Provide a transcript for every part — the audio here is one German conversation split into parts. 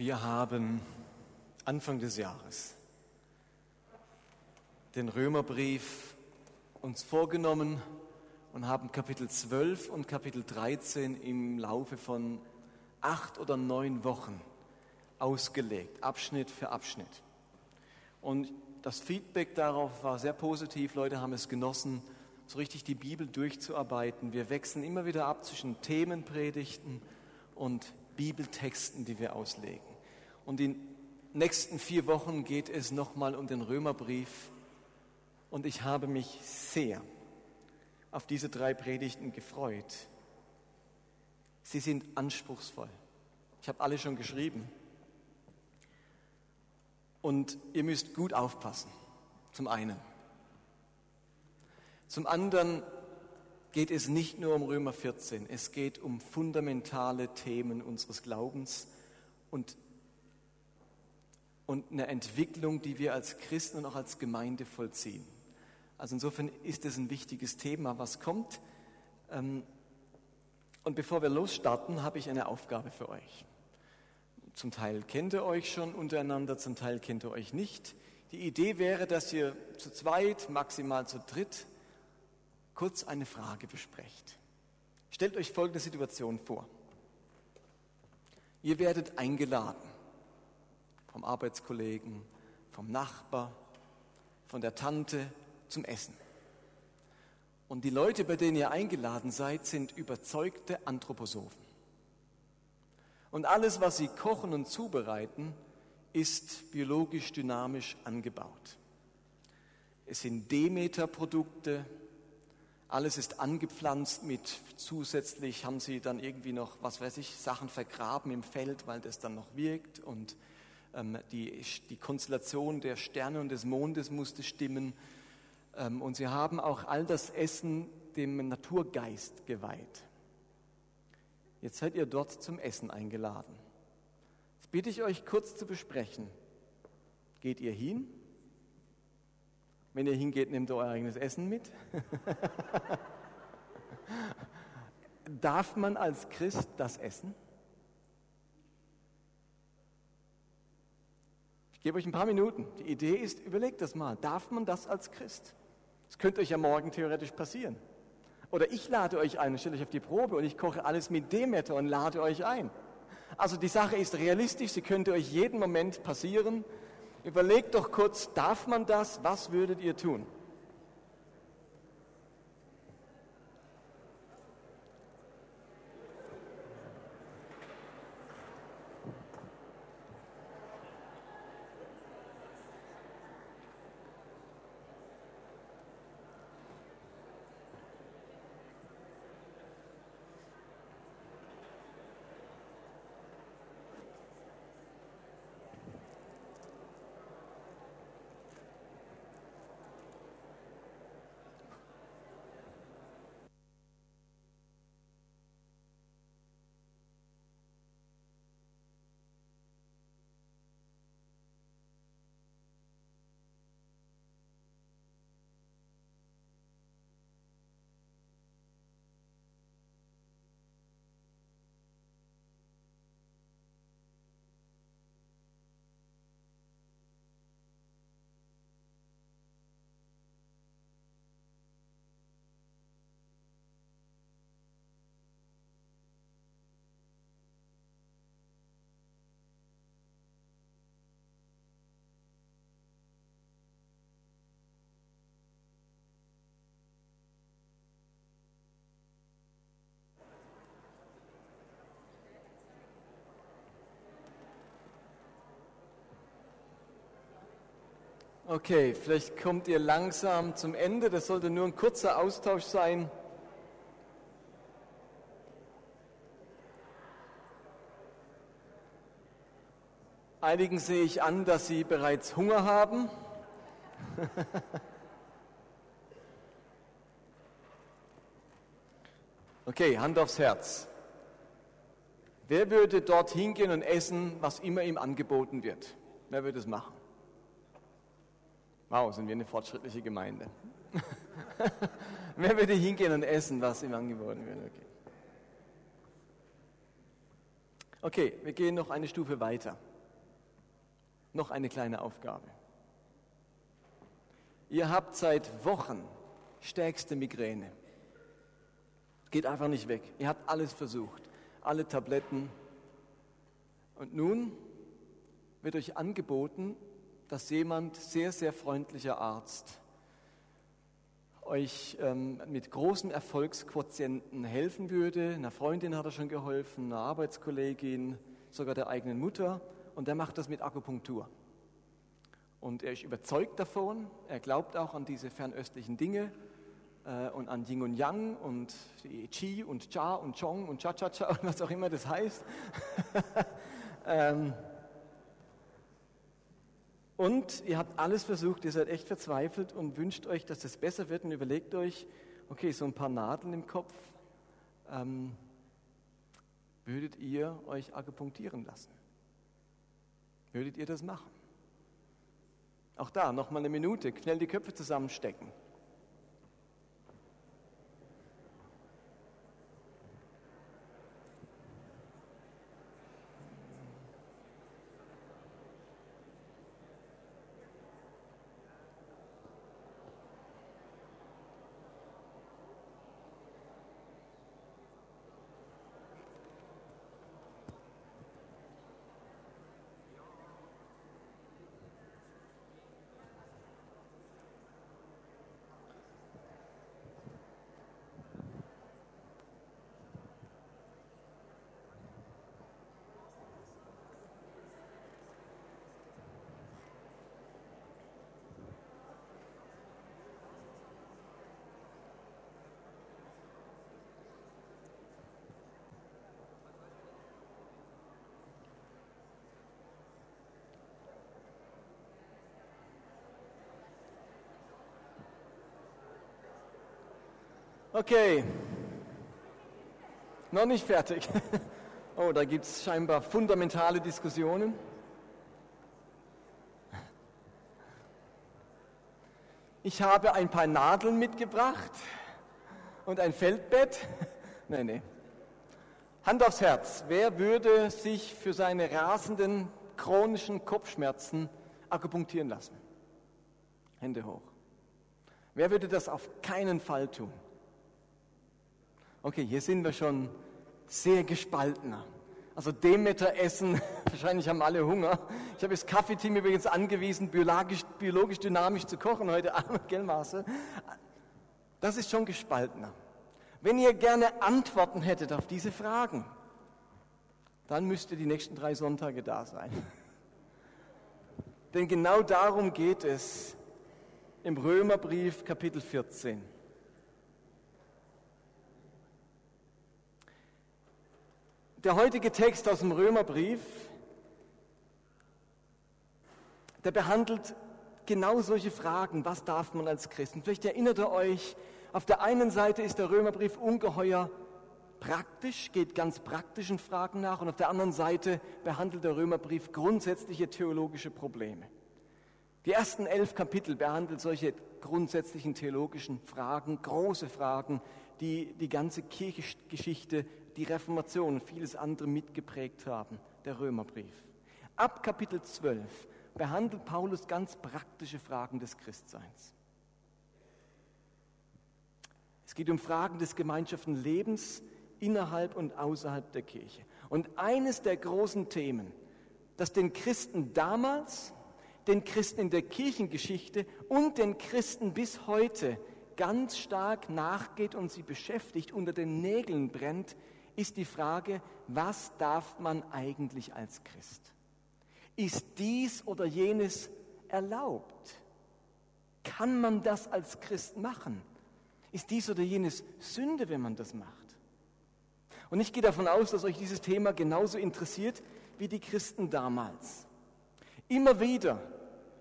Wir haben Anfang des Jahres den Römerbrief uns vorgenommen und haben Kapitel 12 und Kapitel 13 im Laufe von acht oder neun Wochen ausgelegt, Abschnitt für Abschnitt. Und das Feedback darauf war sehr positiv. Leute haben es genossen, so richtig die Bibel durchzuarbeiten. Wir wechseln immer wieder ab zwischen Themenpredigten und Bibeltexten, die wir auslegen. Und in den nächsten vier Wochen geht es nochmal um den Römerbrief. Und ich habe mich sehr auf diese drei Predigten gefreut. Sie sind anspruchsvoll. Ich habe alle schon geschrieben. Und ihr müsst gut aufpassen, zum einen. Zum anderen geht es nicht nur um Römer 14, es geht um fundamentale Themen unseres Glaubens und, und eine Entwicklung, die wir als Christen und auch als Gemeinde vollziehen. Also insofern ist es ein wichtiges Thema, was kommt. Ähm, und bevor wir losstarten, habe ich eine Aufgabe für euch. Zum Teil kennt ihr euch schon untereinander, zum Teil kennt ihr euch nicht. Die Idee wäre, dass ihr zu zweit, maximal zu dritt, kurz eine Frage besprecht. Stellt euch folgende Situation vor. Ihr werdet eingeladen vom Arbeitskollegen, vom Nachbar, von der Tante zum Essen. Und die Leute, bei denen ihr eingeladen seid, sind überzeugte Anthroposophen. Und alles, was sie kochen und zubereiten, ist biologisch dynamisch angebaut. Es sind Demeter-Produkte, alles ist angepflanzt mit zusätzlich haben sie dann irgendwie noch, was weiß ich, Sachen vergraben im Feld, weil das dann noch wirkt und die, die Konstellation der Sterne und des Mondes musste stimmen. Ähm, und sie haben auch all das Essen dem Naturgeist geweiht. Jetzt seid ihr dort zum Essen eingeladen. Jetzt bitte ich euch kurz zu besprechen. Geht ihr hin? Wenn ihr hingeht, nehmt ihr euer eigenes Essen mit. Darf man als Christ das essen? Ich gebe euch ein paar Minuten. Die Idee ist, überlegt das mal. Darf man das als Christ? Das könnte euch ja morgen theoretisch passieren. Oder ich lade euch ein, stelle euch auf die Probe und ich koche alles mit Demeter und lade euch ein. Also die Sache ist realistisch, sie könnte euch jeden Moment passieren. Überlegt doch kurz, darf man das? Was würdet ihr tun? Okay, vielleicht kommt ihr langsam zum Ende. Das sollte nur ein kurzer Austausch sein. Einigen sehe ich an, dass sie bereits Hunger haben. okay, Hand aufs Herz. Wer würde dort hingehen und essen, was immer ihm angeboten wird? Wer würde es machen? Wow, sind wir eine fortschrittliche Gemeinde. Wer würde hingehen und essen, was ihm angeboten wird? Okay. okay, wir gehen noch eine Stufe weiter. Noch eine kleine Aufgabe. Ihr habt seit Wochen stärkste Migräne. Geht einfach nicht weg. Ihr habt alles versucht, alle Tabletten. Und nun wird euch angeboten, dass jemand, sehr, sehr freundlicher Arzt, euch ähm, mit großen Erfolgsquotienten helfen würde. Einer Freundin hat er schon geholfen, einer Arbeitskollegin, sogar der eigenen Mutter. Und der macht das mit Akupunktur. Und er ist überzeugt davon, er glaubt auch an diese fernöstlichen Dinge äh, und an Yin und Yang und Qi und Cha und Chong und Cha Cha Cha und was auch immer das heißt. ähm, und ihr habt alles versucht, ihr seid echt verzweifelt und wünscht euch, dass das besser wird und überlegt euch, okay, so ein paar Nadeln im Kopf, ähm, würdet ihr euch akupunktieren lassen? Würdet ihr das machen? Auch da noch mal eine Minute, schnell die Köpfe zusammenstecken. Okay, noch nicht fertig. Oh, da gibt es scheinbar fundamentale Diskussionen. Ich habe ein paar Nadeln mitgebracht und ein Feldbett. Nein, nein. Hand aufs Herz. Wer würde sich für seine rasenden chronischen Kopfschmerzen akupunktieren lassen? Hände hoch. Wer würde das auf keinen Fall tun? Okay, hier sind wir schon sehr gespaltener. Also Demeter essen, wahrscheinlich haben alle Hunger. Ich habe das Kaffeeteam übrigens angewiesen, biologisch, biologisch dynamisch zu kochen heute Abend, gell Marcel? Das ist schon gespaltener. Wenn ihr gerne Antworten hättet auf diese Fragen, dann müsst ihr die nächsten drei Sonntage da sein. Denn genau darum geht es im Römerbrief Kapitel 14. Der heutige Text aus dem Römerbrief, der behandelt genau solche Fragen. Was darf man als Christen? Vielleicht erinnert ihr euch, auf der einen Seite ist der Römerbrief ungeheuer praktisch, geht ganz praktischen Fragen nach und auf der anderen Seite behandelt der Römerbrief grundsätzliche theologische Probleme. Die ersten elf Kapitel behandeln solche grundsätzlichen theologischen Fragen, große Fragen, die die ganze Kirchengeschichte die Reformation und vieles andere mitgeprägt haben, der Römerbrief. Ab Kapitel 12 behandelt Paulus ganz praktische Fragen des Christseins. Es geht um Fragen des gemeinschaften Lebens innerhalb und außerhalb der Kirche. Und eines der großen Themen, das den Christen damals, den Christen in der Kirchengeschichte und den Christen bis heute ganz stark nachgeht und sie beschäftigt, unter den Nägeln brennt, ist die Frage, was darf man eigentlich als Christ? Ist dies oder jenes erlaubt? Kann man das als Christ machen? Ist dies oder jenes Sünde, wenn man das macht? Und ich gehe davon aus, dass euch dieses Thema genauso interessiert wie die Christen damals. Immer wieder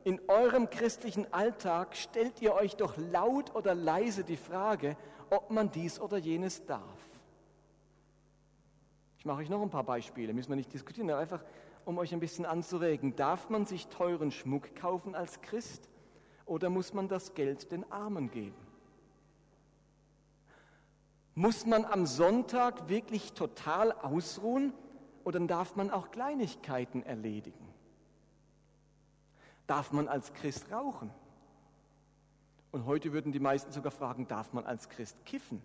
in eurem christlichen Alltag stellt ihr euch doch laut oder leise die Frage, ob man dies oder jenes darf. Ich mache euch noch ein paar Beispiele, müssen wir nicht diskutieren, aber einfach, um euch ein bisschen anzuregen. Darf man sich teuren Schmuck kaufen als Christ oder muss man das Geld den Armen geben? Muss man am Sonntag wirklich total ausruhen oder darf man auch Kleinigkeiten erledigen? Darf man als Christ rauchen? Und heute würden die meisten sogar fragen, darf man als Christ kiffen?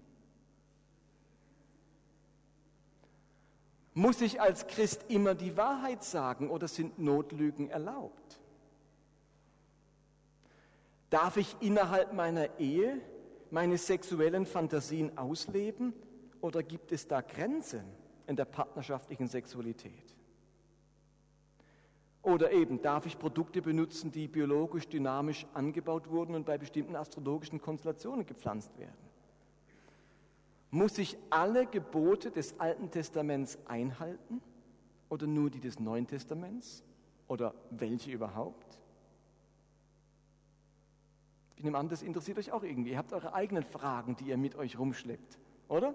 Muss ich als Christ immer die Wahrheit sagen oder sind Notlügen erlaubt? Darf ich innerhalb meiner Ehe meine sexuellen Fantasien ausleben oder gibt es da Grenzen in der partnerschaftlichen Sexualität? Oder eben, darf ich Produkte benutzen, die biologisch dynamisch angebaut wurden und bei bestimmten astrologischen Konstellationen gepflanzt werden? Muss ich alle Gebote des Alten Testaments einhalten oder nur die des Neuen Testaments oder welche überhaupt? Ich nehme an, das interessiert euch auch irgendwie. Ihr habt eure eigenen Fragen, die ihr mit euch rumschleppt, oder?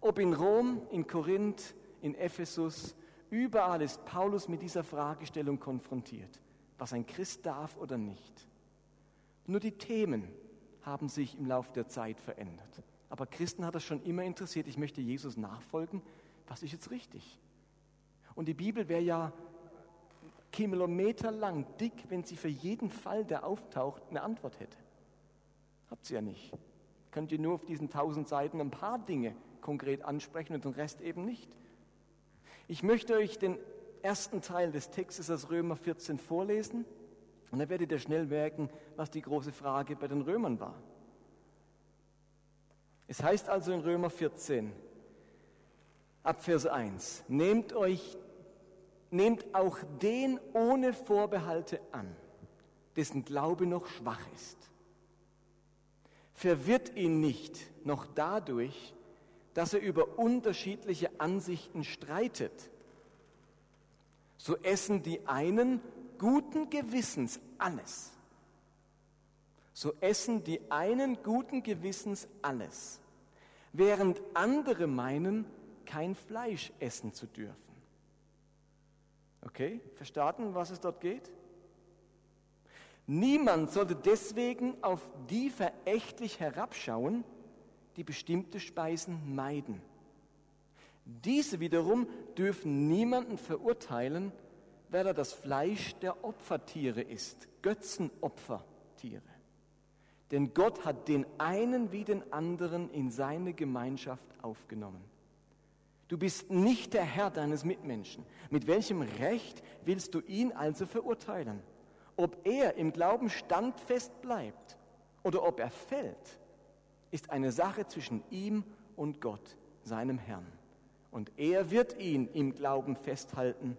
Ob in Rom, in Korinth, in Ephesus, überall ist Paulus mit dieser Fragestellung konfrontiert, was ein Christ darf oder nicht. Nur die Themen haben sich im Laufe der Zeit verändert. Aber Christen hat das schon immer interessiert, ich möchte Jesus nachfolgen, was ist jetzt richtig? Und die Bibel wäre ja kilometerlang dick, wenn sie für jeden Fall, der auftaucht, eine Antwort hätte. Habt sie ja nicht. Könnt ihr nur auf diesen tausend Seiten ein paar Dinge konkret ansprechen und den Rest eben nicht. Ich möchte euch den ersten Teil des Textes aus Römer 14 vorlesen. Und dann werdet ihr schnell merken, was die große Frage bei den Römern war. Es heißt also in Römer 14, ab Vers 1, nehmt euch, nehmt auch den ohne Vorbehalte an, dessen Glaube noch schwach ist. Verwirrt ihn nicht noch dadurch, dass er über unterschiedliche Ansichten streitet. So essen die einen guten Gewissens alles. So essen die einen guten Gewissens alles, während andere meinen, kein Fleisch essen zu dürfen. Okay, verstanden, was es dort geht? Niemand sollte deswegen auf die verächtlich herabschauen, die bestimmte Speisen meiden. Diese wiederum dürfen niemanden verurteilen, weil er das Fleisch der Opfertiere ist, Götzenopfertiere. Denn Gott hat den einen wie den anderen in seine Gemeinschaft aufgenommen. Du bist nicht der Herr deines Mitmenschen. Mit welchem Recht willst du ihn also verurteilen? Ob er im Glauben standfest bleibt oder ob er fällt, ist eine Sache zwischen ihm und Gott, seinem Herrn. Und er wird ihn im Glauben festhalten,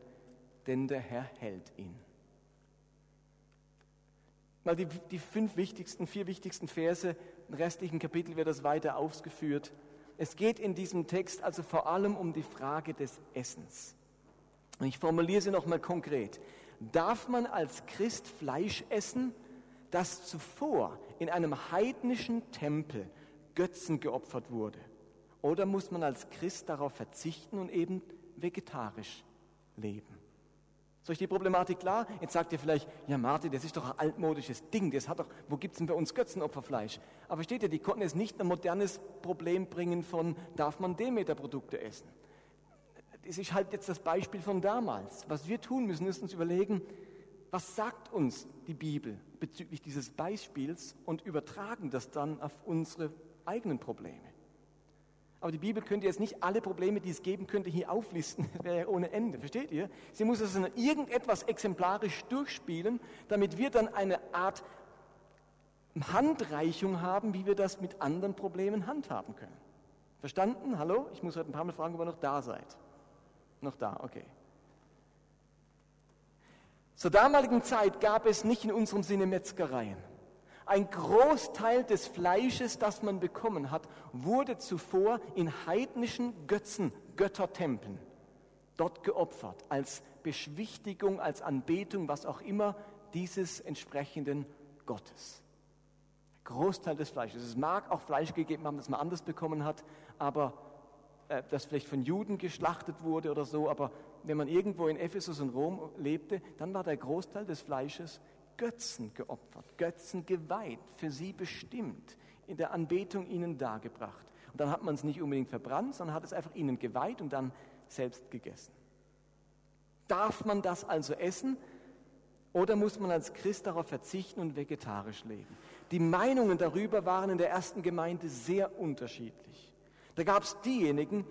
denn der Herr hält ihn. Mal die, die fünf wichtigsten, vier wichtigsten Verse, im restlichen Kapitel wird das weiter ausgeführt. Es geht in diesem Text also vor allem um die Frage des Essens. Und ich formuliere sie nochmal konkret. Darf man als Christ Fleisch essen, das zuvor in einem heidnischen Tempel Götzen geopfert wurde? Oder muss man als Christ darauf verzichten und eben vegetarisch leben? Ist euch die Problematik klar? Jetzt sagt ihr vielleicht, ja Martin, das ist doch ein altmodisches Ding, das hat doch, wo gibt es denn bei uns Götzenopferfleisch? Aber steht ihr, die konnten jetzt nicht ein modernes Problem bringen von, darf man Demeter-Produkte essen? Das ist halt jetzt das Beispiel von damals. Was wir tun müssen, ist uns überlegen, was sagt uns die Bibel bezüglich dieses Beispiels und übertragen das dann auf unsere eigenen Probleme. Aber die Bibel könnte jetzt nicht alle Probleme, die es geben könnte, hier auflisten. Das wäre ja ohne Ende. Versteht ihr? Sie muss es in irgendetwas exemplarisch durchspielen, damit wir dann eine Art Handreichung haben, wie wir das mit anderen Problemen handhaben können. Verstanden? Hallo? Ich muss heute ein paar Mal fragen, ob ihr noch da seid. Noch da, okay. Zur damaligen Zeit gab es nicht in unserem Sinne Metzgereien. Ein Großteil des Fleisches, das man bekommen hat, wurde zuvor in heidnischen Götzen, Göttertempeln, dort geopfert, als Beschwichtigung, als Anbetung, was auch immer dieses entsprechenden Gottes. Großteil des Fleisches. Es mag auch Fleisch gegeben haben, das man anders bekommen hat, aber äh, das vielleicht von Juden geschlachtet wurde oder so, aber wenn man irgendwo in Ephesus und Rom lebte, dann war der Großteil des Fleisches Götzen geopfert, Götzen geweiht, für sie bestimmt, in der Anbetung ihnen dargebracht. Und dann hat man es nicht unbedingt verbrannt, sondern hat es einfach ihnen geweiht und dann selbst gegessen. Darf man das also essen? Oder muss man als Christ darauf verzichten und vegetarisch leben? Die Meinungen darüber waren in der ersten Gemeinde sehr unterschiedlich. Da gab es diejenigen,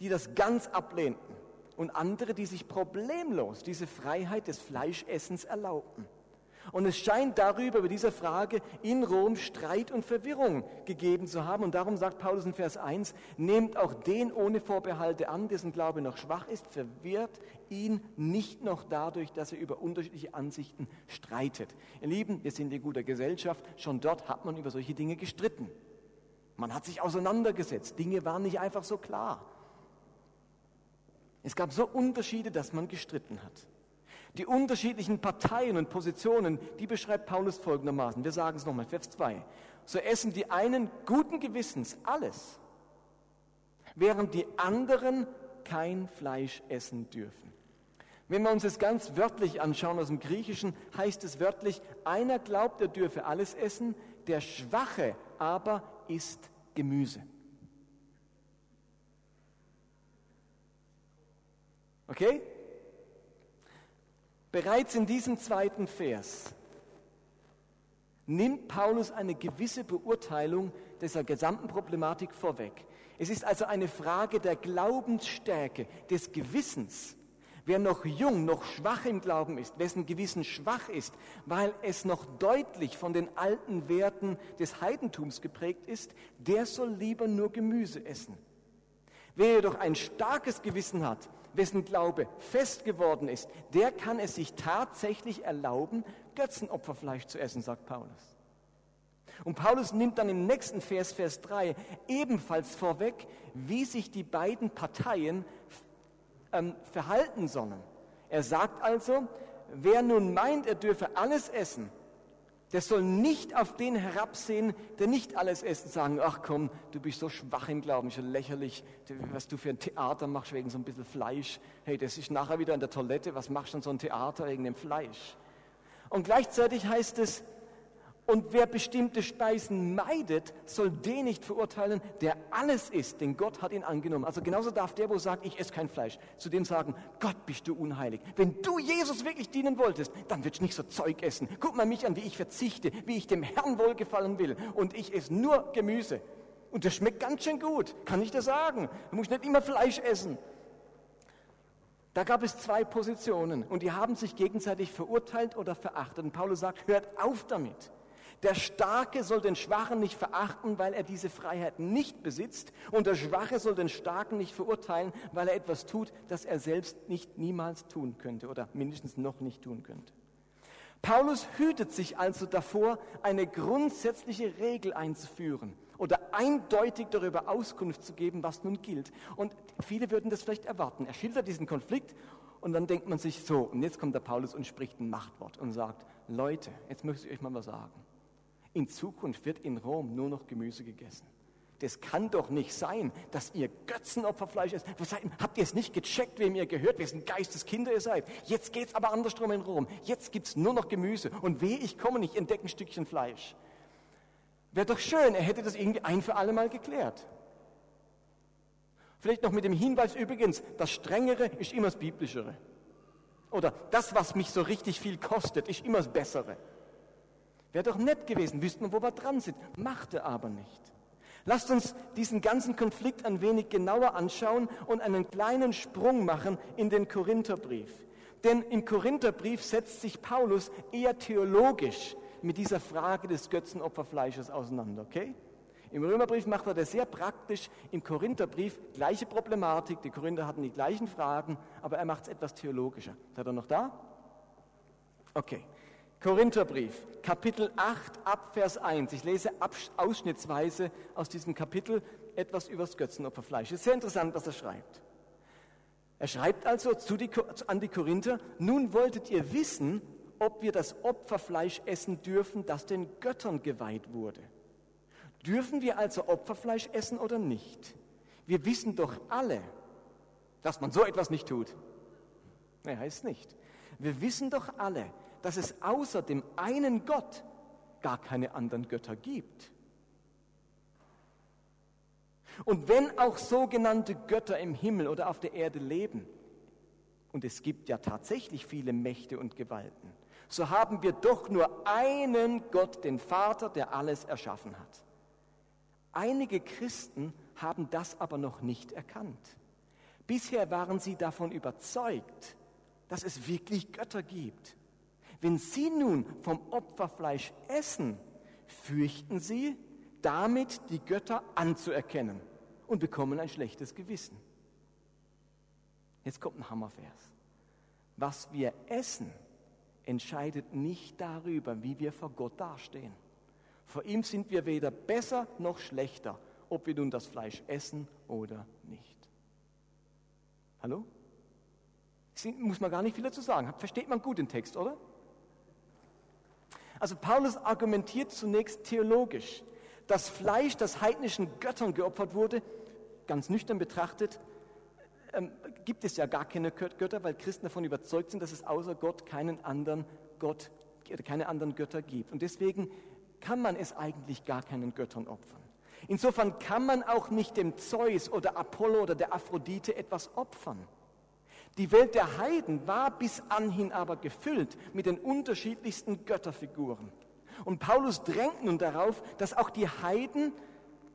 die das ganz ablehnten und andere, die sich problemlos diese Freiheit des Fleischessens erlaubten. Und es scheint darüber, über diese Frage in Rom Streit und Verwirrung gegeben zu haben. Und darum sagt Paulus in Vers 1, nehmt auch den ohne Vorbehalte an, dessen Glaube noch schwach ist, verwirrt ihn nicht noch dadurch, dass er über unterschiedliche Ansichten streitet. Ihr Lieben, wir sind in guter Gesellschaft, schon dort hat man über solche Dinge gestritten. Man hat sich auseinandergesetzt, Dinge waren nicht einfach so klar. Es gab so Unterschiede, dass man gestritten hat. Die unterschiedlichen Parteien und Positionen, die beschreibt Paulus folgendermaßen. Wir sagen es nochmal, Vers 2. So essen die einen guten Gewissens alles, während die anderen kein Fleisch essen dürfen. Wenn wir uns das ganz wörtlich anschauen aus dem Griechischen, heißt es wörtlich, einer glaubt, er dürfe alles essen, der Schwache aber isst Gemüse. Okay? Bereits in diesem zweiten Vers nimmt Paulus eine gewisse Beurteilung dieser gesamten Problematik vorweg. Es ist also eine Frage der Glaubensstärke, des Gewissens. Wer noch jung, noch schwach im Glauben ist, wessen Gewissen schwach ist, weil es noch deutlich von den alten Werten des Heidentums geprägt ist, der soll lieber nur Gemüse essen. Wer jedoch ein starkes Gewissen hat, wessen Glaube fest geworden ist, der kann es sich tatsächlich erlauben, Götzenopferfleisch zu essen, sagt Paulus. Und Paulus nimmt dann im nächsten Vers, Vers 3, ebenfalls vorweg, wie sich die beiden Parteien ähm, verhalten sollen. Er sagt also, wer nun meint, er dürfe alles essen, der soll nicht auf den herabsehen, der nicht alles isst sagen, ach komm, du bist so schwach im Glauben, schon lächerlich, was du für ein Theater machst wegen so ein bisschen Fleisch. Hey, das ist nachher wieder in der Toilette, was machst du denn so ein Theater wegen dem Fleisch? Und gleichzeitig heißt es, und wer bestimmte Speisen meidet, soll den nicht verurteilen, der alles isst, denn Gott hat ihn angenommen. Also genauso darf der, wo sagt, ich esse kein Fleisch, zu dem sagen, Gott bist du unheilig. Wenn du Jesus wirklich dienen wolltest, dann willst du nicht so Zeug essen. Guck mal mich an, wie ich verzichte, wie ich dem Herrn wohlgefallen will. Und ich esse nur Gemüse. Und das schmeckt ganz schön gut, kann ich dir sagen. Du musst nicht immer Fleisch essen. Da gab es zwei Positionen und die haben sich gegenseitig verurteilt oder verachtet. Und Paulus sagt, hört auf damit. Der Starke soll den Schwachen nicht verachten, weil er diese Freiheit nicht besitzt. Und der Schwache soll den Starken nicht verurteilen, weil er etwas tut, das er selbst nicht niemals tun könnte oder mindestens noch nicht tun könnte. Paulus hütet sich also davor, eine grundsätzliche Regel einzuführen oder eindeutig darüber Auskunft zu geben, was nun gilt. Und viele würden das vielleicht erwarten. Er schildert diesen Konflikt und dann denkt man sich so, und jetzt kommt der Paulus und spricht ein Machtwort und sagt, Leute, jetzt möchte ich euch mal was sagen in Zukunft wird in Rom nur noch Gemüse gegessen. Das kann doch nicht sein, dass ihr Götzenopferfleisch esst. Habt ihr es nicht gecheckt, wem ihr gehört, wessen Geisteskinder ihr seid? Jetzt geht es aber andersrum in Rom. Jetzt gibt es nur noch Gemüse. Und weh, ich komme nicht, entdecke ein Stückchen Fleisch. Wäre doch schön, er hätte das irgendwie ein für alle Mal geklärt. Vielleicht noch mit dem Hinweis übrigens, das Strengere ist immer das Biblischere. Oder das, was mich so richtig viel kostet, ist immer das Bessere. Wäre doch nett gewesen, wüssten wir, wo wir dran sind. Machte aber nicht. Lasst uns diesen ganzen Konflikt ein wenig genauer anschauen und einen kleinen Sprung machen in den Korintherbrief. Denn im Korintherbrief setzt sich Paulus eher theologisch mit dieser Frage des Götzenopferfleisches auseinander, okay? Im Römerbrief macht er das sehr praktisch, im Korintherbrief gleiche Problematik, die Korinther hatten die gleichen Fragen, aber er macht es etwas theologischer. Seid ihr noch da? Okay. Korintherbrief, Kapitel 8, ab Vers 1. Ich lese ausschnittsweise aus diesem Kapitel etwas über das Götzenopferfleisch. Es ist sehr interessant, was er schreibt. Er schreibt also die, an die Korinther, nun wolltet ihr wissen, ob wir das Opferfleisch essen dürfen, das den Göttern geweiht wurde. Dürfen wir also Opferfleisch essen oder nicht? Wir wissen doch alle, dass man so etwas nicht tut. Nee, heißt nicht. Wir wissen doch alle, dass es außer dem einen Gott gar keine anderen Götter gibt. Und wenn auch sogenannte Götter im Himmel oder auf der Erde leben, und es gibt ja tatsächlich viele Mächte und Gewalten, so haben wir doch nur einen Gott, den Vater, der alles erschaffen hat. Einige Christen haben das aber noch nicht erkannt. Bisher waren sie davon überzeugt, dass es wirklich Götter gibt. Wenn sie nun vom Opferfleisch essen, fürchten sie, damit die Götter anzuerkennen und bekommen ein schlechtes Gewissen. Jetzt kommt ein Hammervers. Was wir essen, entscheidet nicht darüber, wie wir vor Gott dastehen. Vor ihm sind wir weder besser noch schlechter, ob wir nun das Fleisch essen oder nicht. Hallo? Muss man gar nicht viel dazu sagen. Versteht man gut den Text, oder? Also Paulus argumentiert zunächst theologisch. Das Fleisch, das heidnischen Göttern geopfert wurde, ganz nüchtern betrachtet, ähm, gibt es ja gar keine Götter, weil Christen davon überzeugt sind, dass es außer Gott keinen anderen Gott, keine anderen Götter gibt. Und deswegen kann man es eigentlich gar keinen Göttern opfern. Insofern kann man auch nicht dem Zeus oder Apollo oder der Aphrodite etwas opfern. Die Welt der Heiden war bis anhin aber gefüllt mit den unterschiedlichsten Götterfiguren. Und Paulus drängt nun darauf, dass auch die Heiden,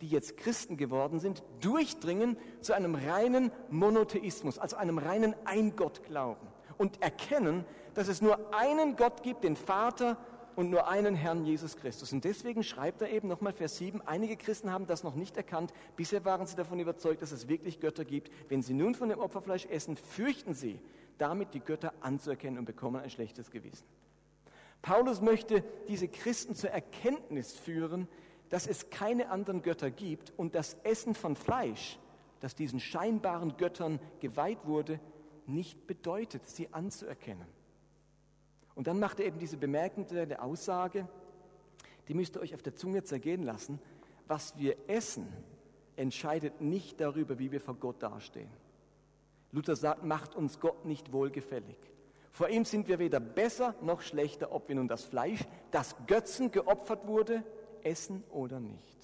die jetzt Christen geworden sind, durchdringen zu einem reinen Monotheismus, also einem reinen Eingottglauben und erkennen, dass es nur einen Gott gibt, den Vater, und nur einen Herrn Jesus Christus. Und deswegen schreibt er eben nochmal Vers 7, einige Christen haben das noch nicht erkannt, bisher waren sie davon überzeugt, dass es wirklich Götter gibt. Wenn sie nun von dem Opferfleisch essen, fürchten sie, damit die Götter anzuerkennen und bekommen ein schlechtes Gewissen. Paulus möchte diese Christen zur Erkenntnis führen, dass es keine anderen Götter gibt und das Essen von Fleisch, das diesen scheinbaren Göttern geweiht wurde, nicht bedeutet, sie anzuerkennen. Und dann macht er eben diese bemerkenswerte Aussage, die müsst ihr euch auf der Zunge zergehen lassen. Was wir essen, entscheidet nicht darüber, wie wir vor Gott dastehen. Luther sagt, macht uns Gott nicht wohlgefällig. Vor ihm sind wir weder besser noch schlechter, ob wir nun das Fleisch, das Götzen geopfert wurde, essen oder nicht.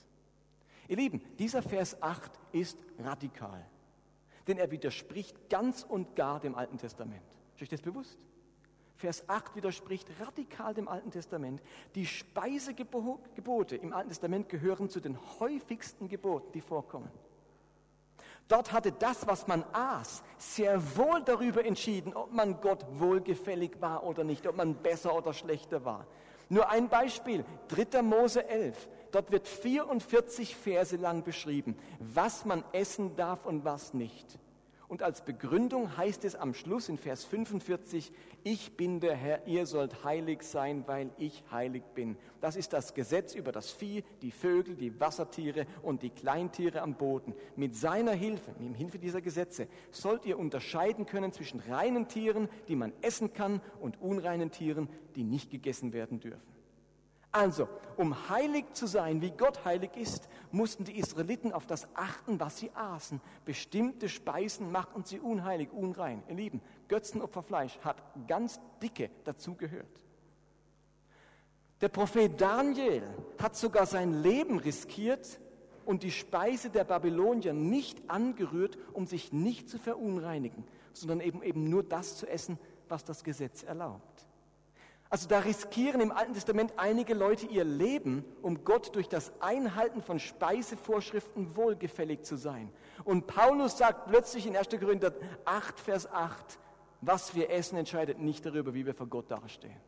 Ihr Lieben, dieser Vers 8 ist radikal, denn er widerspricht ganz und gar dem Alten Testament. Ist euch das bewusst? Vers 8 widerspricht radikal dem Alten Testament. Die Speisegebote im Alten Testament gehören zu den häufigsten Geboten, die vorkommen. Dort hatte das, was man aß, sehr wohl darüber entschieden, ob man Gott wohlgefällig war oder nicht, ob man besser oder schlechter war. Nur ein Beispiel, 3. Mose 11. Dort wird 44 Verse lang beschrieben, was man essen darf und was nicht. Und als Begründung heißt es am Schluss in Vers 45, ich bin der Herr, ihr sollt heilig sein, weil ich heilig bin. Das ist das Gesetz über das Vieh, die Vögel, die Wassertiere und die Kleintiere am Boden. Mit seiner Hilfe, mit Hilfe dieser Gesetze, sollt ihr unterscheiden können zwischen reinen Tieren, die man essen kann, und unreinen Tieren, die nicht gegessen werden dürfen. Also, um heilig zu sein, wie Gott heilig ist, mussten die Israeliten auf das achten, was sie aßen. Bestimmte Speisen machten sie unheilig, unrein. Ihr Lieben, Götzenopferfleisch hat ganz dicke dazugehört. Der Prophet Daniel hat sogar sein Leben riskiert und die Speise der Babylonier nicht angerührt, um sich nicht zu verunreinigen, sondern eben, eben nur das zu essen, was das Gesetz erlaubt. Also da riskieren im Alten Testament einige Leute ihr Leben, um Gott durch das Einhalten von Speisevorschriften wohlgefällig zu sein. Und Paulus sagt plötzlich in 1. Korinther 8, Vers 8, was wir essen entscheidet nicht darüber, wie wir vor Gott dastehen.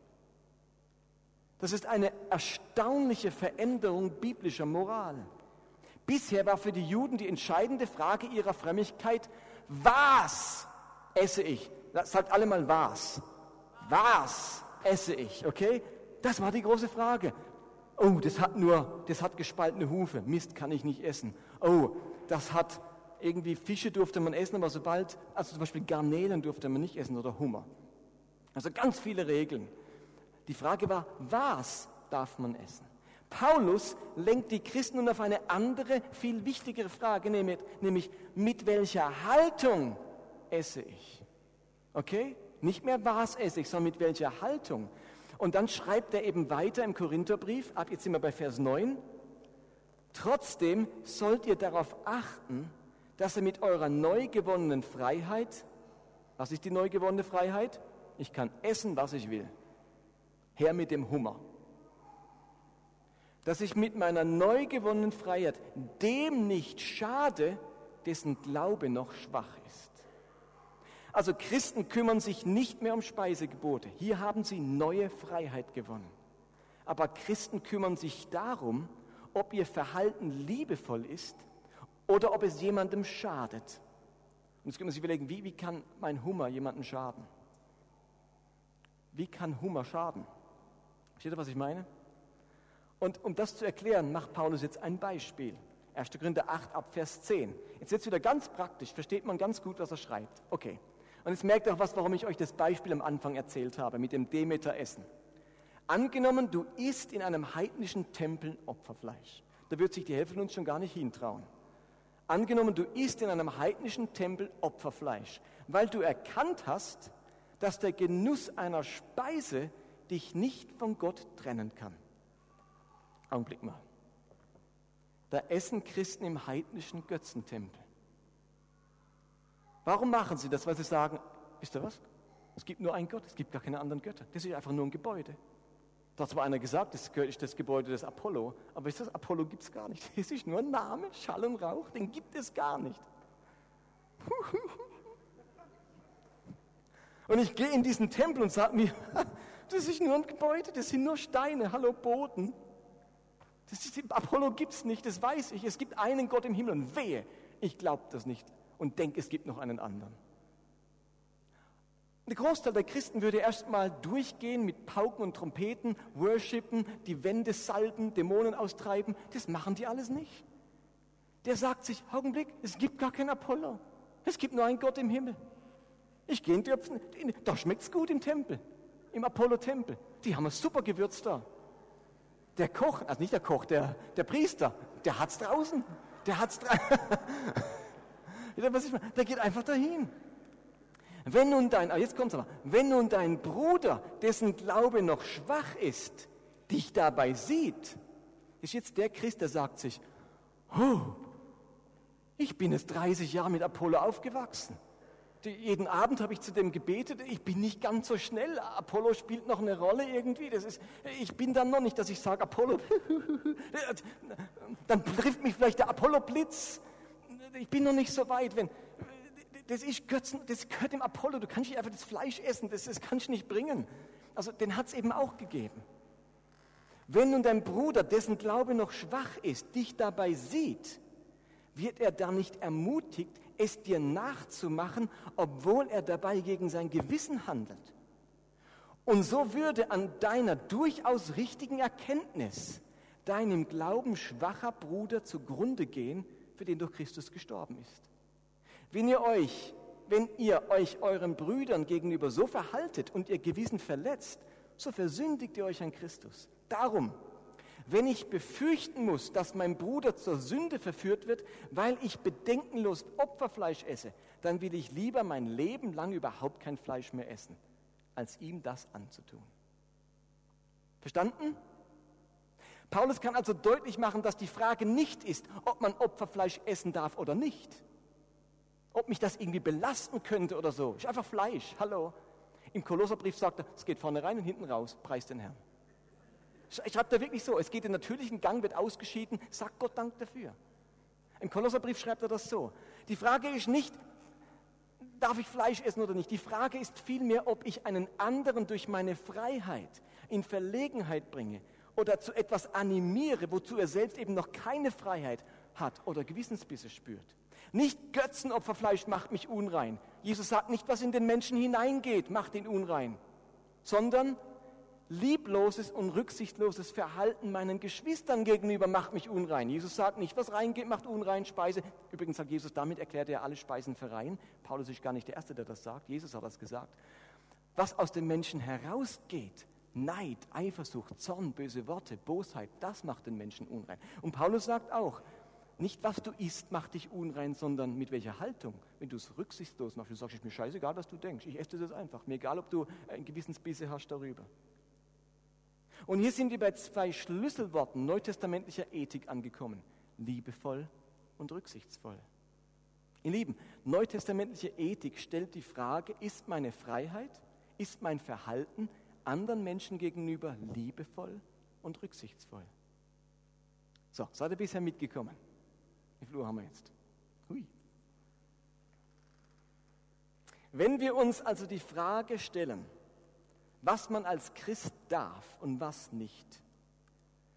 Das ist eine erstaunliche Veränderung biblischer Moral. Bisher war für die Juden die entscheidende Frage ihrer Frömmigkeit, was esse ich? Sagt alle mal was. Was esse ich, okay? Das war die große Frage. Oh, das hat nur, das hat gespaltene Hufe. Mist, kann ich nicht essen. Oh, das hat irgendwie Fische durfte man essen, aber sobald, also zum Beispiel Garnelen durfte man nicht essen oder Hummer. Also ganz viele Regeln. Die Frage war, was darf man essen? Paulus lenkt die Christen nun auf eine andere, viel wichtigere Frage, nämlich mit welcher Haltung esse ich? Okay? Nicht mehr was esse ich, sondern mit welcher Haltung. Und dann schreibt er eben weiter im Korintherbrief, ab jetzt sind wir bei Vers 9, trotzdem sollt ihr darauf achten, dass ihr mit eurer neu gewonnenen Freiheit, was ist die neu gewonnene Freiheit? Ich kann essen, was ich will. Herr mit dem Hummer. Dass ich mit meiner neu gewonnenen Freiheit dem nicht schade, dessen Glaube noch schwach ist. Also Christen kümmern sich nicht mehr um Speisegebote. Hier haben sie neue Freiheit gewonnen. Aber Christen kümmern sich darum, ob ihr Verhalten liebevoll ist oder ob es jemandem schadet. Und jetzt können wir sich überlegen, wie, wie kann mein Hummer jemandem schaden? Wie kann Hummer schaden? Versteht ihr, was ich meine? Und um das zu erklären, macht Paulus jetzt ein Beispiel. 1. Korinther 8 ab Vers 10. Jetzt wird es wieder ganz praktisch, versteht man ganz gut, was er schreibt. Okay. Und jetzt merkt auch was, warum ich euch das Beispiel am Anfang erzählt habe, mit dem Demeter-Essen. Angenommen, du isst in einem heidnischen Tempel Opferfleisch. Da wird sich die Hälfte von uns schon gar nicht hintrauen. Angenommen, du isst in einem heidnischen Tempel Opferfleisch, weil du erkannt hast, dass der Genuss einer Speise dich nicht von Gott trennen kann. Augenblick mal. Da essen Christen im heidnischen Götzentempel. Warum machen sie das? Weil sie sagen, wisst ihr was? Es gibt nur einen Gott, es gibt gar keine anderen Götter. Das ist einfach nur ein Gebäude. Da hat zwar einer gesagt, das ist das Gebäude des Apollo, aber ist das Apollo gibt es gar nicht. Das ist nur ein Name, Schall und Rauch, den gibt es gar nicht. Und ich gehe in diesen Tempel und sage mir, das ist nur ein Gebäude, das sind nur Steine, hallo Boden. Das ist, Apollo gibt es nicht, das weiß ich. Es gibt einen Gott im Himmel und wehe, ich glaube das nicht und denke, es gibt noch einen anderen. Der Großteil der Christen würde erstmal durchgehen mit Pauken und Trompeten, worshipen, die Wände salben, Dämonen austreiben. Das machen die alles nicht. Der sagt sich, Augenblick, es gibt gar keinen Apollo. Es gibt nur einen Gott im Himmel. Ich gehe in die Öpfen, da schmeckt es gut im Tempel, im Apollo-Tempel. Die haben es super gewürzt da. Der Koch, also nicht der Koch, der, der Priester, der hat es draußen. Der hat es draußen. der geht einfach dahin. Wenn nun dein, ah, jetzt kommt's aber, wenn nun dein Bruder, dessen Glaube noch schwach ist, dich dabei sieht, ist jetzt der Christ, der sagt sich, oh, ich bin jetzt 30 Jahre mit Apollo aufgewachsen. Die, jeden Abend habe ich zu dem gebetet, ich bin nicht ganz so schnell, Apollo spielt noch eine Rolle irgendwie, das ist, ich bin dann noch nicht, dass ich sage, Apollo, dann trifft mich vielleicht der Apollo-Blitz, ich bin noch nicht so weit, wenn, das ist Götzen, das gehört dem Apollo, du kannst nicht einfach das Fleisch essen, das, das kannst du nicht bringen. Also den hat es eben auch gegeben. Wenn nun dein Bruder, dessen Glaube noch schwach ist, dich dabei sieht, wird er dann nicht ermutigt, es dir nachzumachen, obwohl er dabei gegen sein Gewissen handelt. Und so würde an deiner durchaus richtigen Erkenntnis deinem Glauben schwacher Bruder zugrunde gehen, für den durch Christus gestorben ist. Wenn ihr euch, wenn ihr euch euren Brüdern gegenüber so verhaltet und ihr Gewissen verletzt, so versündigt ihr euch an Christus. Darum, wenn ich befürchten muss, dass mein Bruder zur Sünde verführt wird, weil ich bedenkenlos Opferfleisch esse, dann will ich lieber mein Leben lang überhaupt kein Fleisch mehr essen, als ihm das anzutun. Verstanden? Paulus kann also deutlich machen, dass die Frage nicht ist, ob man Opferfleisch essen darf oder nicht ob mich das irgendwie belasten könnte oder so. Ist einfach Fleisch, hallo. Im Kolosserbrief sagt er, es geht vorne rein und hinten raus, preis den Herrn. Ich schreibe da wirklich so, es geht den natürlichen Gang, wird ausgeschieden, sagt Gott Dank dafür. Im Kolosserbrief schreibt er das so. Die Frage ist nicht, darf ich Fleisch essen oder nicht? Die Frage ist vielmehr, ob ich einen anderen durch meine Freiheit in Verlegenheit bringe oder zu etwas animiere, wozu er selbst eben noch keine Freiheit hat oder Gewissensbisse spürt. Nicht Götzenopferfleisch macht mich unrein. Jesus sagt nicht, was in den Menschen hineingeht, macht ihn unrein, sondern liebloses und rücksichtloses Verhalten meinen Geschwistern gegenüber macht mich unrein. Jesus sagt nicht, was reingeht, macht unrein Speise. Übrigens sagt Jesus, damit erklärt er alle Speisen für rein. Paulus ist gar nicht der Erste, der das sagt. Jesus hat das gesagt. Was aus den Menschen herausgeht, Neid, Eifersucht, Zorn, böse Worte, Bosheit, das macht den Menschen unrein. Und Paulus sagt auch, nicht, was du isst, macht dich unrein, sondern mit welcher Haltung. Wenn du es rücksichtslos machst, du sagst, ist mir scheißegal, was du denkst. Ich esse das einfach. Mir egal, ob du ein Gewissensbisse hast darüber. Und hier sind wir bei zwei Schlüsselworten neutestamentlicher Ethik angekommen. Liebevoll und rücksichtsvoll. Ihr Lieben, neutestamentliche Ethik stellt die Frage, ist meine Freiheit, ist mein Verhalten anderen Menschen gegenüber liebevoll und rücksichtsvoll. So, seid ihr bisher mitgekommen? Wie viel Uhr haben wir jetzt? Hui. Wenn wir uns also die Frage stellen, was man als Christ darf und was nicht,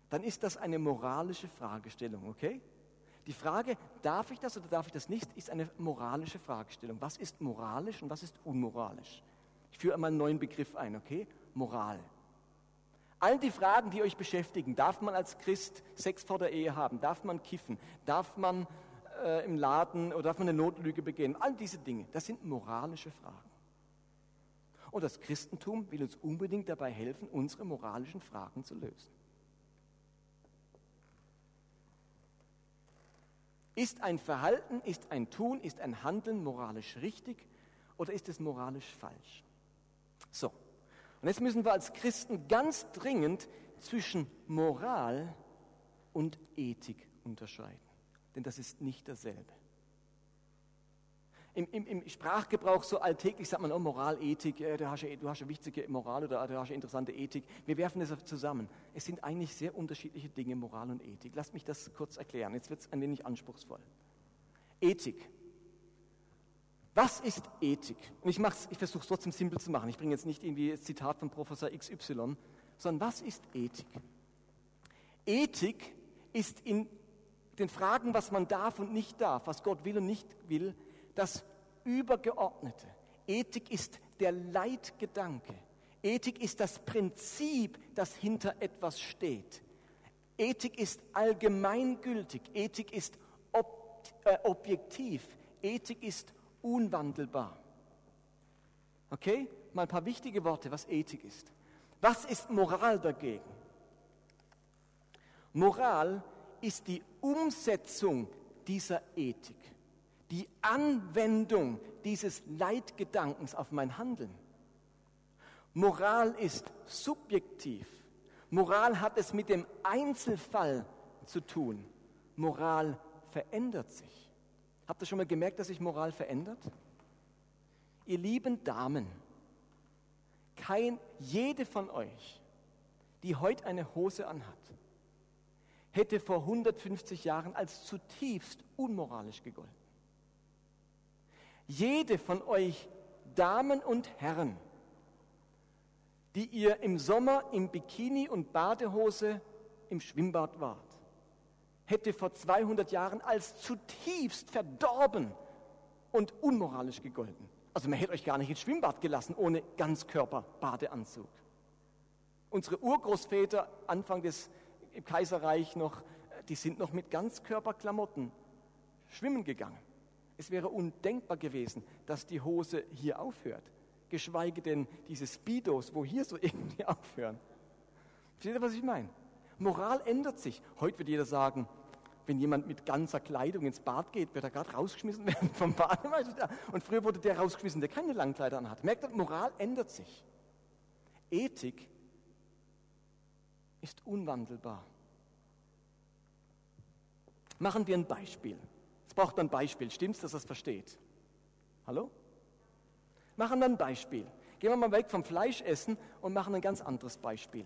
dann ist das eine moralische Fragestellung, okay? Die Frage, darf ich das oder darf ich das nicht, ist eine moralische Fragestellung. Was ist moralisch und was ist unmoralisch? Ich führe einmal einen neuen Begriff ein, okay? Moral. All die Fragen, die euch beschäftigen, darf man als Christ Sex vor der Ehe haben, darf man kiffen, darf man äh, im Laden oder darf man eine Notlüge begehen, all diese Dinge, das sind moralische Fragen. Und das Christentum will uns unbedingt dabei helfen, unsere moralischen Fragen zu lösen. Ist ein Verhalten, ist ein Tun, ist ein Handeln moralisch richtig oder ist es moralisch falsch? So, und jetzt müssen wir als Christen ganz dringend zwischen Moral und Ethik unterscheiden, denn das ist nicht dasselbe im, im, im Sprachgebrauch so alltäglich sagt man, oh, Moral, Ethik, äh, du, hast du hast eine wichtige Moral oder du hast eine interessante Ethik. Wir werfen das zusammen. Es sind eigentlich sehr unterschiedliche Dinge, Moral und Ethik. Lasst mich das kurz erklären. Jetzt wird es ein wenig anspruchsvoll. Ethik. Was ist Ethik? Und ich, ich versuche es trotzdem simpel zu machen. Ich bringe jetzt nicht irgendwie das Zitat von Professor XY, sondern was ist Ethik? Ethik ist in den Fragen, was man darf und nicht darf, was Gott will und nicht will, das Übergeordnete. Ethik ist der Leitgedanke. Ethik ist das Prinzip, das hinter etwas steht. Ethik ist allgemeingültig. Ethik ist ob, äh, objektiv. Ethik ist unwandelbar. Okay? Mal ein paar wichtige Worte, was Ethik ist. Was ist Moral dagegen? Moral ist die Umsetzung dieser Ethik die Anwendung dieses Leitgedankens auf mein Handeln. Moral ist subjektiv. Moral hat es mit dem Einzelfall zu tun. Moral verändert sich. Habt ihr schon mal gemerkt, dass sich Moral verändert? Ihr lieben Damen, kein, jede von euch, die heute eine Hose anhat, hätte vor 150 Jahren als zutiefst unmoralisch gegolten. Jede von euch Damen und Herren, die ihr im Sommer im Bikini und Badehose im Schwimmbad wart, hätte vor 200 Jahren als zutiefst verdorben und unmoralisch gegolten. Also man hätte euch gar nicht ins Schwimmbad gelassen ohne Ganzkörper-Badeanzug. Unsere Urgroßväter Anfang des Kaiserreich noch, die sind noch mit Ganzkörperklamotten schwimmen gegangen. Es wäre undenkbar gewesen, dass die Hose hier aufhört. Geschweige denn diese Speedos, wo hier so irgendwie aufhören. Versteht ihr, was ich meine? Moral ändert sich. Heute wird jeder sagen, wenn jemand mit ganzer Kleidung ins Bad geht, wird er gerade rausgeschmissen werden vom Bademeister. Und früher wurde der rausgeschmissen, der keine Langkleider anhat. Merkt ihr, Moral ändert sich. Ethik ist unwandelbar. Machen wir ein Beispiel. Jetzt braucht man ein Beispiel. Stimmt's, dass das versteht? Hallo? Machen wir ein Beispiel. Gehen wir mal weg vom Fleischessen und machen ein ganz anderes Beispiel.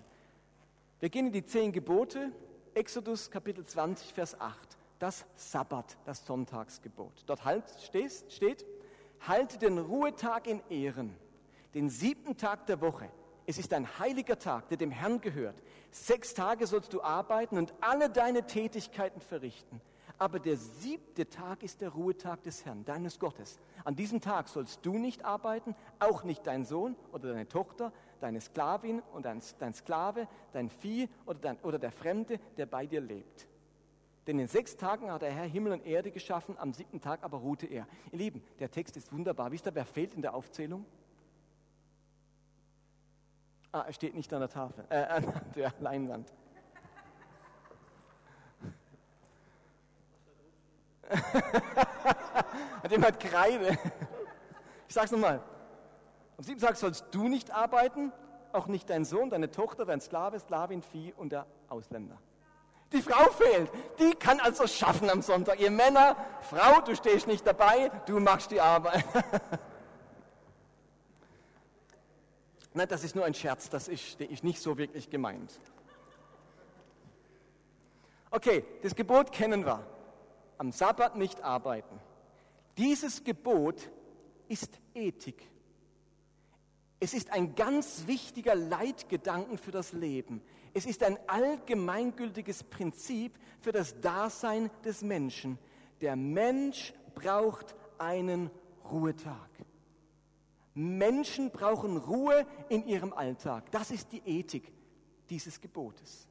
Wir gehen in die zehn Gebote, Exodus Kapitel 20, Vers 8. Das Sabbat, das Sonntagsgebot. Dort halt, steht, steht, halte den Ruhetag in Ehren, den siebten Tag der Woche. Es ist ein heiliger Tag, der dem Herrn gehört. Sechs Tage sollst du arbeiten und alle deine Tätigkeiten verrichten. Aber der siebte Tag ist der Ruhetag des Herrn, deines Gottes. An diesem Tag sollst du nicht arbeiten, auch nicht dein Sohn oder deine Tochter, deine Sklavin und dein, dein Sklave, dein Vieh oder, dein, oder der Fremde, der bei dir lebt. Denn in sechs Tagen hat der Herr Himmel und Erde geschaffen, am siebten Tag aber ruhte er. Ihr Lieben, der Text ist wunderbar. Wisst ihr, wer fehlt in der Aufzählung? Ah, er steht nicht an der Tafel, äh, an der Leinwand. Hat jemand Kreide? Ich sag's nochmal. Am siebten Tag sollst du nicht arbeiten, auch nicht dein Sohn, deine Tochter, dein Sklave, Sklavin, Vieh und der Ausländer. Die Frau fehlt. Die kann also schaffen am Sonntag. Ihr Männer, Frau, du stehst nicht dabei, du machst die Arbeit. Nein, das ist nur ein Scherz, das ist, ist nicht so wirklich gemeint. Okay, das Gebot kennen wir. Am Sabbat nicht arbeiten. Dieses Gebot ist Ethik. Es ist ein ganz wichtiger Leitgedanken für das Leben. Es ist ein allgemeingültiges Prinzip für das Dasein des Menschen. Der Mensch braucht einen Ruhetag. Menschen brauchen Ruhe in ihrem Alltag. Das ist die Ethik dieses Gebotes.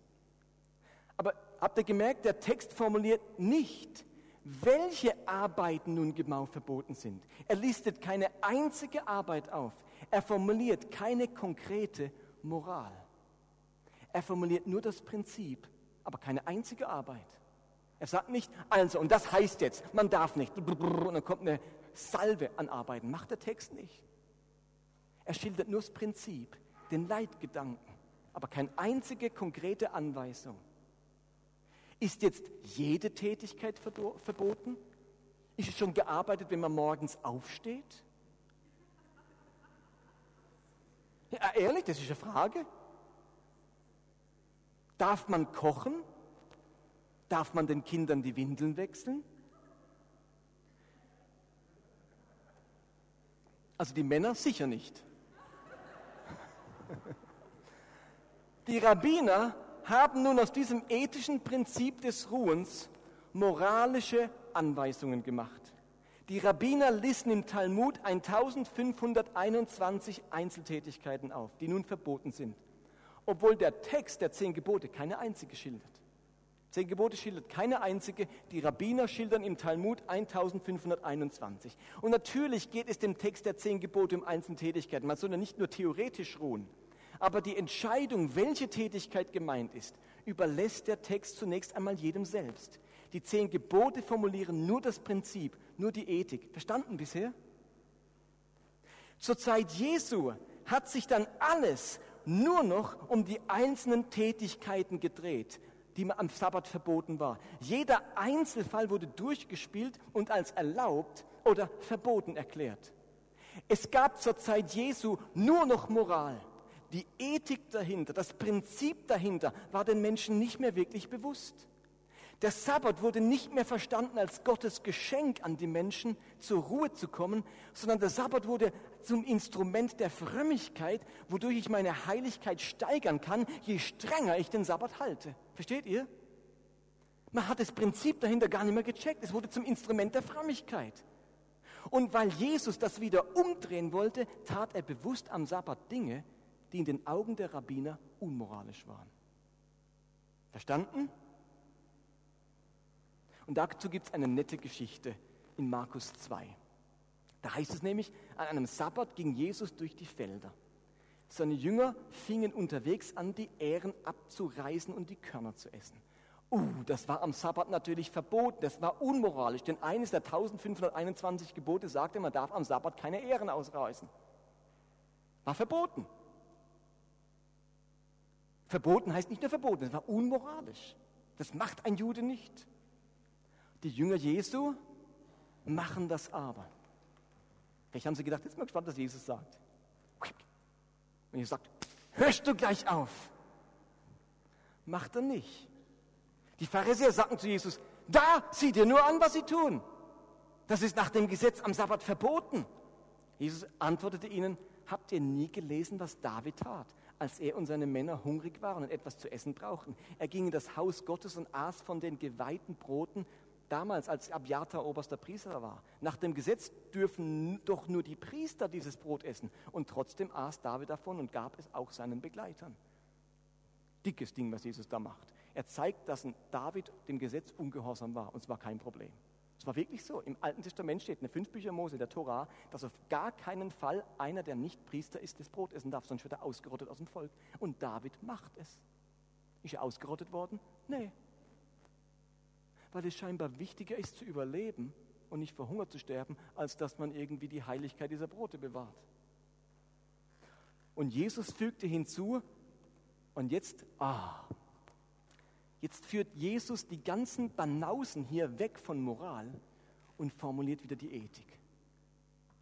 Aber habt ihr gemerkt, der Text formuliert nicht, welche Arbeiten nun genau verboten sind. Er listet keine einzige Arbeit auf. Er formuliert keine konkrete Moral. Er formuliert nur das Prinzip, aber keine einzige Arbeit. Er sagt nicht, also, und das heißt jetzt, man darf nicht, und dann kommt eine Salve an Arbeiten. Macht der Text nicht. Er schildert nur das Prinzip, den Leitgedanken, aber keine einzige konkrete Anweisung. Ist jetzt jede Tätigkeit verboten? Ist es schon gearbeitet, wenn man morgens aufsteht? Ja, ehrlich, das ist eine Frage. Darf man kochen? Darf man den Kindern die Windeln wechseln? Also die Männer sicher nicht. Die Rabbiner haben nun aus diesem ethischen Prinzip des Ruhens moralische Anweisungen gemacht. Die Rabbiner listen im Talmud 1521 Einzeltätigkeiten auf, die nun verboten sind, obwohl der Text der zehn Gebote keine einzige schildert. Zehn Gebote schildert keine einzige, die Rabbiner schildern im Talmud 1521. Und natürlich geht es dem Text der zehn Gebote um Einzeltätigkeiten. Man soll ja nicht nur theoretisch ruhen, aber die Entscheidung, welche Tätigkeit gemeint ist, überlässt der Text zunächst einmal jedem selbst. Die zehn Gebote formulieren nur das Prinzip, nur die Ethik. Verstanden bisher? Zur Zeit Jesu hat sich dann alles nur noch um die einzelnen Tätigkeiten gedreht, die am Sabbat verboten war. Jeder Einzelfall wurde durchgespielt und als erlaubt oder verboten erklärt. Es gab zur Zeit Jesu nur noch Moral. Die Ethik dahinter, das Prinzip dahinter war den Menschen nicht mehr wirklich bewusst. Der Sabbat wurde nicht mehr verstanden als Gottes Geschenk an die Menschen, zur Ruhe zu kommen, sondern der Sabbat wurde zum Instrument der Frömmigkeit, wodurch ich meine Heiligkeit steigern kann, je strenger ich den Sabbat halte. Versteht ihr? Man hat das Prinzip dahinter gar nicht mehr gecheckt. Es wurde zum Instrument der Frömmigkeit. Und weil Jesus das wieder umdrehen wollte, tat er bewusst am Sabbat Dinge, die in den Augen der Rabbiner unmoralisch waren. Verstanden? Und dazu gibt es eine nette Geschichte in Markus 2. Da heißt es nämlich, an einem Sabbat ging Jesus durch die Felder. Seine Jünger fingen unterwegs an, die Ähren abzureißen und die Körner zu essen. Uh, das war am Sabbat natürlich verboten, das war unmoralisch, denn eines der 1521 Gebote sagte, man darf am Sabbat keine Ähren ausreißen. War verboten. Verboten heißt nicht nur verboten, es war unmoralisch. Das macht ein Jude nicht. Die Jünger Jesu machen das aber. Vielleicht haben sie gedacht, jetzt ich gespannt, was Jesus sagt. Und Jesus sagt, hörst du gleich auf. Macht er nicht. Die Pharisäer sagten zu Jesus, da, sieh dir nur an, was sie tun. Das ist nach dem Gesetz am Sabbat verboten. Jesus antwortete ihnen, habt ihr nie gelesen, was David tat, als er und seine Männer hungrig waren und etwas zu essen brauchten? Er ging in das Haus Gottes und aß von den geweihten Broten damals, als Abjata oberster Priester war. Nach dem Gesetz dürfen doch nur die Priester dieses Brot essen. Und trotzdem aß David davon und gab es auch seinen Begleitern. Dickes Ding, was Jesus da macht. Er zeigt, dass David dem Gesetz ungehorsam war. Und es war kein Problem. Es war wirklich so. Im Alten Testament steht in der fünf Bücher Mose, der Torah, dass auf gar keinen Fall einer, der nicht Priester ist, das Brot essen darf, sonst wird er ausgerottet aus dem Volk. Und David macht es. Ist er ausgerottet worden? Nee, weil es scheinbar wichtiger ist zu überleben und nicht vor Hunger zu sterben, als dass man irgendwie die Heiligkeit dieser Brote bewahrt. Und Jesus fügte hinzu, und jetzt, ah, jetzt führt Jesus die ganzen Banausen hier weg von Moral und formuliert wieder die Ethik.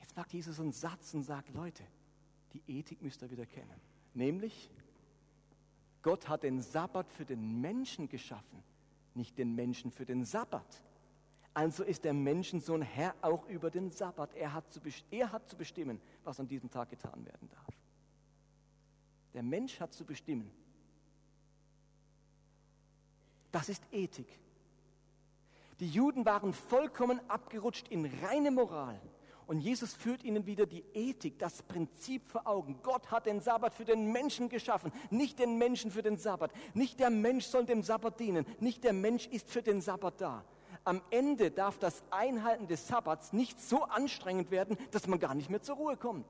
Jetzt macht Jesus einen Satz und sagt, Leute, Die Ethik müsst ihr wieder kennen. Nämlich, Gott hat den Sabbat für den Menschen geschaffen, nicht den Menschen für den Sabbat. Also ist der Menschensohn Herr auch über den Sabbat. Er hat, zu, er hat zu bestimmen, was an diesem Tag getan werden darf. Der Mensch hat zu bestimmen. Das ist Ethik. Die Juden waren vollkommen abgerutscht in reine Moral. Und Jesus führt ihnen wieder die Ethik, das Prinzip vor Augen. Gott hat den Sabbat für den Menschen geschaffen, nicht den Menschen für den Sabbat. Nicht der Mensch soll dem Sabbat dienen, nicht der Mensch ist für den Sabbat da. Am Ende darf das Einhalten des Sabbats nicht so anstrengend werden, dass man gar nicht mehr zur Ruhe kommt.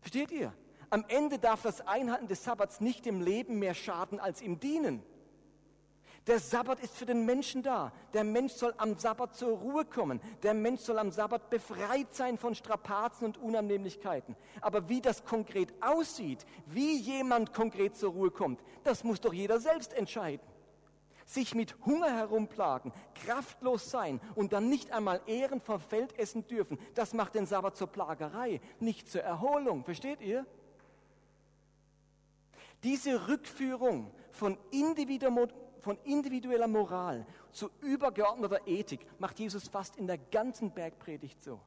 Versteht ihr? Am Ende darf das Einhalten des Sabbats nicht dem Leben mehr schaden als ihm dienen. Der Sabbat ist für den Menschen da. Der Mensch soll am Sabbat zur Ruhe kommen. Der Mensch soll am Sabbat befreit sein von Strapazen und Unannehmlichkeiten. Aber wie das konkret aussieht, wie jemand konkret zur Ruhe kommt, das muss doch jeder selbst entscheiden. Sich mit Hunger herumplagen, kraftlos sein und dann nicht einmal Ehren vom Feld essen dürfen, das macht den Sabbat zur Plagerei, nicht zur Erholung. Versteht ihr? Diese Rückführung von individueller von individueller Moral zu übergeordneter Ethik macht Jesus fast in der ganzen Bergpredigt so.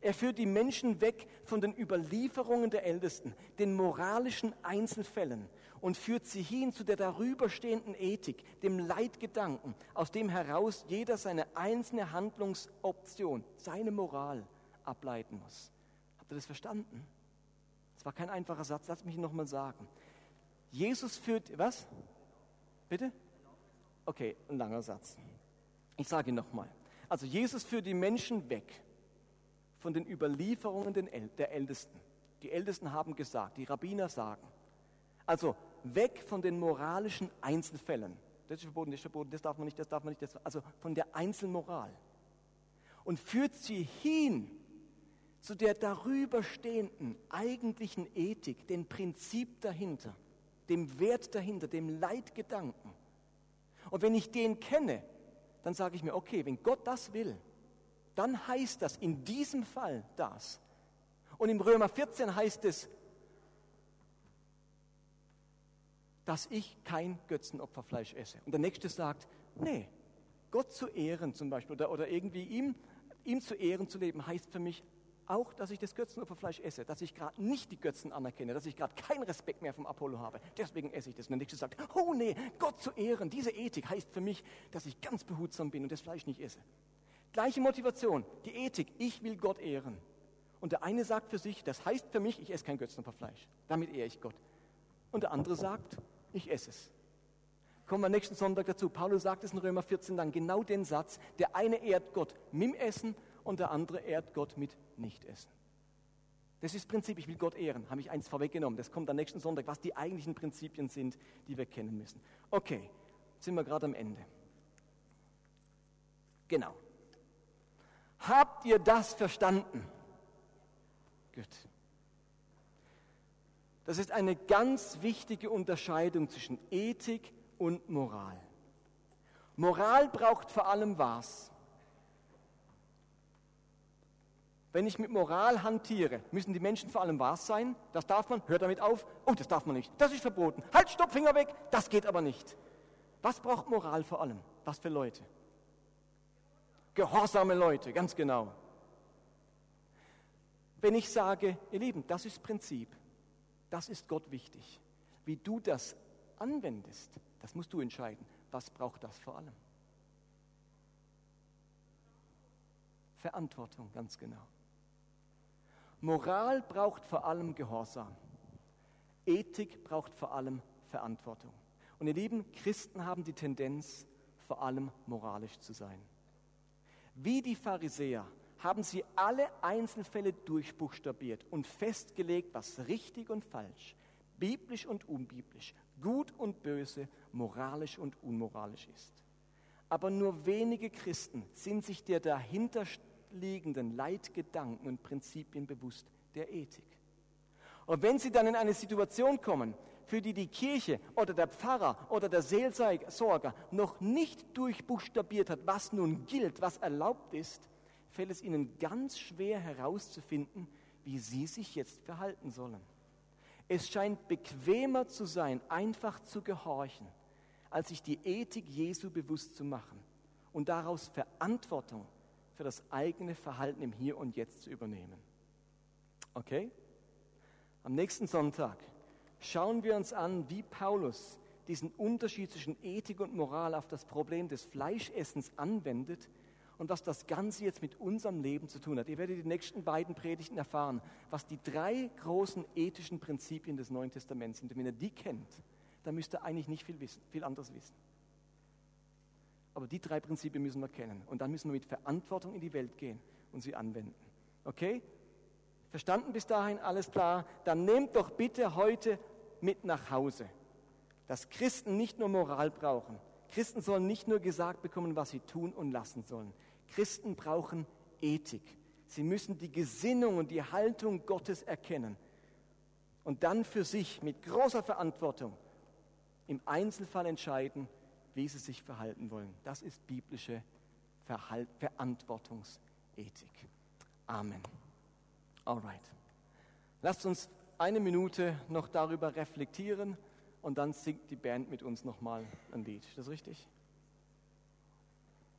Er führt die Menschen weg von den Überlieferungen der Ältesten, den moralischen Einzelfällen und führt sie hin zu der darüberstehenden Ethik, dem Leitgedanken, aus dem heraus jeder seine einzelne Handlungsoption, seine Moral ableiten muss. Habt ihr das verstanden? Das war kein einfacher Satz, lass mich nochmal sagen. Jesus führt, was? Bitte? Okay, ein langer Satz. Ich sage ihn nochmal. Also Jesus führt die Menschen weg von den Überlieferungen der Ältesten. Die Ältesten haben gesagt, die Rabbiner sagen. Also weg von den moralischen Einzelfällen. Das ist verboten, das ist verboten, das darf man nicht, das darf man nicht. Das, also von der Einzelmoral. Und führt sie hin zu der darüberstehenden eigentlichen Ethik, dem Prinzip dahinter, dem Wert dahinter, dem Leitgedanken. Und wenn ich den kenne, dann sage ich mir, okay, wenn Gott das will, dann heißt das in diesem Fall das. Und im Römer 14 heißt es, dass ich kein Götzenopferfleisch esse. Und der nächste sagt, nee, Gott zu ehren zum Beispiel oder, oder irgendwie ihm, ihm zu ehren zu leben, heißt für mich auch, dass ich das Götzenopferfleisch esse, dass ich gerade nicht die Götzen anerkenne, dass ich gerade keinen Respekt mehr vom Apollo habe. Deswegen esse ich das. Und der Nächste sagt, oh nee, Gott zu ehren, diese Ethik heißt für mich, dass ich ganz behutsam bin und das Fleisch nicht esse. Gleiche Motivation, die Ethik, ich will Gott ehren. Und der eine sagt für sich, das heißt für mich, ich esse kein Götzenopferfleisch. Damit ehre ich Gott. Und der andere sagt, ich esse es. Kommen wir nächsten Sonntag dazu. Paulus sagt es in Römer 14 dann genau den Satz, der eine ehrt Gott mit dem Essen und der andere ehrt Gott mit Nichtessen. Das ist das Prinzip, ich will Gott ehren, habe ich eins vorweggenommen. Das kommt am nächsten Sonntag, was die eigentlichen Prinzipien sind, die wir kennen müssen. Okay, sind wir gerade am Ende. Genau. Habt ihr das verstanden? Gut. Das ist eine ganz wichtige Unterscheidung zwischen Ethik und Moral. Moral braucht vor allem was? Wenn ich mit Moral hantiere, müssen die Menschen vor allem was sein? Das darf man, hört damit auf. Oh, das darf man nicht. Das ist verboten. Halt, stopp, Finger weg. Das geht aber nicht. Was braucht Moral vor allem? Was für Leute? Gehorsame Leute, ganz genau. Wenn ich sage, ihr Lieben, das ist Prinzip, das ist Gott wichtig. Wie du das anwendest, das musst du entscheiden. Was braucht das vor allem? Verantwortung, ganz genau. Moral braucht vor allem Gehorsam. Ethik braucht vor allem Verantwortung. Und ihr Lieben, Christen haben die Tendenz, vor allem moralisch zu sein. Wie die Pharisäer haben sie alle Einzelfälle durchbuchstabiert und festgelegt, was richtig und falsch, biblisch und unbiblisch, gut und böse, moralisch und unmoralisch ist. Aber nur wenige Christen sind sich der dahinterstehenden liegenden Leitgedanken und Prinzipien bewusst der Ethik. Und wenn Sie dann in eine Situation kommen, für die die Kirche oder der Pfarrer oder der Seelsorger noch nicht durchbuchstabiert hat, was nun gilt, was erlaubt ist, fällt es ihnen ganz schwer herauszufinden, wie sie sich jetzt verhalten sollen. Es scheint bequemer zu sein, einfach zu gehorchen, als sich die Ethik Jesu bewusst zu machen und daraus Verantwortung für das eigene Verhalten im Hier und Jetzt zu übernehmen. Okay? Am nächsten Sonntag schauen wir uns an, wie Paulus diesen Unterschied zwischen Ethik und Moral auf das Problem des Fleischessens anwendet und was das Ganze jetzt mit unserem Leben zu tun hat. Ihr werdet die nächsten beiden Predigten erfahren, was die drei großen ethischen Prinzipien des Neuen Testaments sind. Und wenn ihr die kennt, dann müsst ihr eigentlich nicht viel, wissen, viel anderes wissen. Aber die drei Prinzipien müssen wir kennen. Und dann müssen wir mit Verantwortung in die Welt gehen und sie anwenden. Okay? Verstanden bis dahin? Alles klar? Dann nehmt doch bitte heute mit nach Hause, dass Christen nicht nur Moral brauchen. Christen sollen nicht nur gesagt bekommen, was sie tun und lassen sollen. Christen brauchen Ethik. Sie müssen die Gesinnung und die Haltung Gottes erkennen und dann für sich mit großer Verantwortung im Einzelfall entscheiden, wie sie sich verhalten wollen. Das ist biblische Verhalt Verantwortungsethik. Amen. Alright. Lasst uns eine Minute noch darüber reflektieren und dann singt die Band mit uns nochmal ein Lied. Ist das richtig?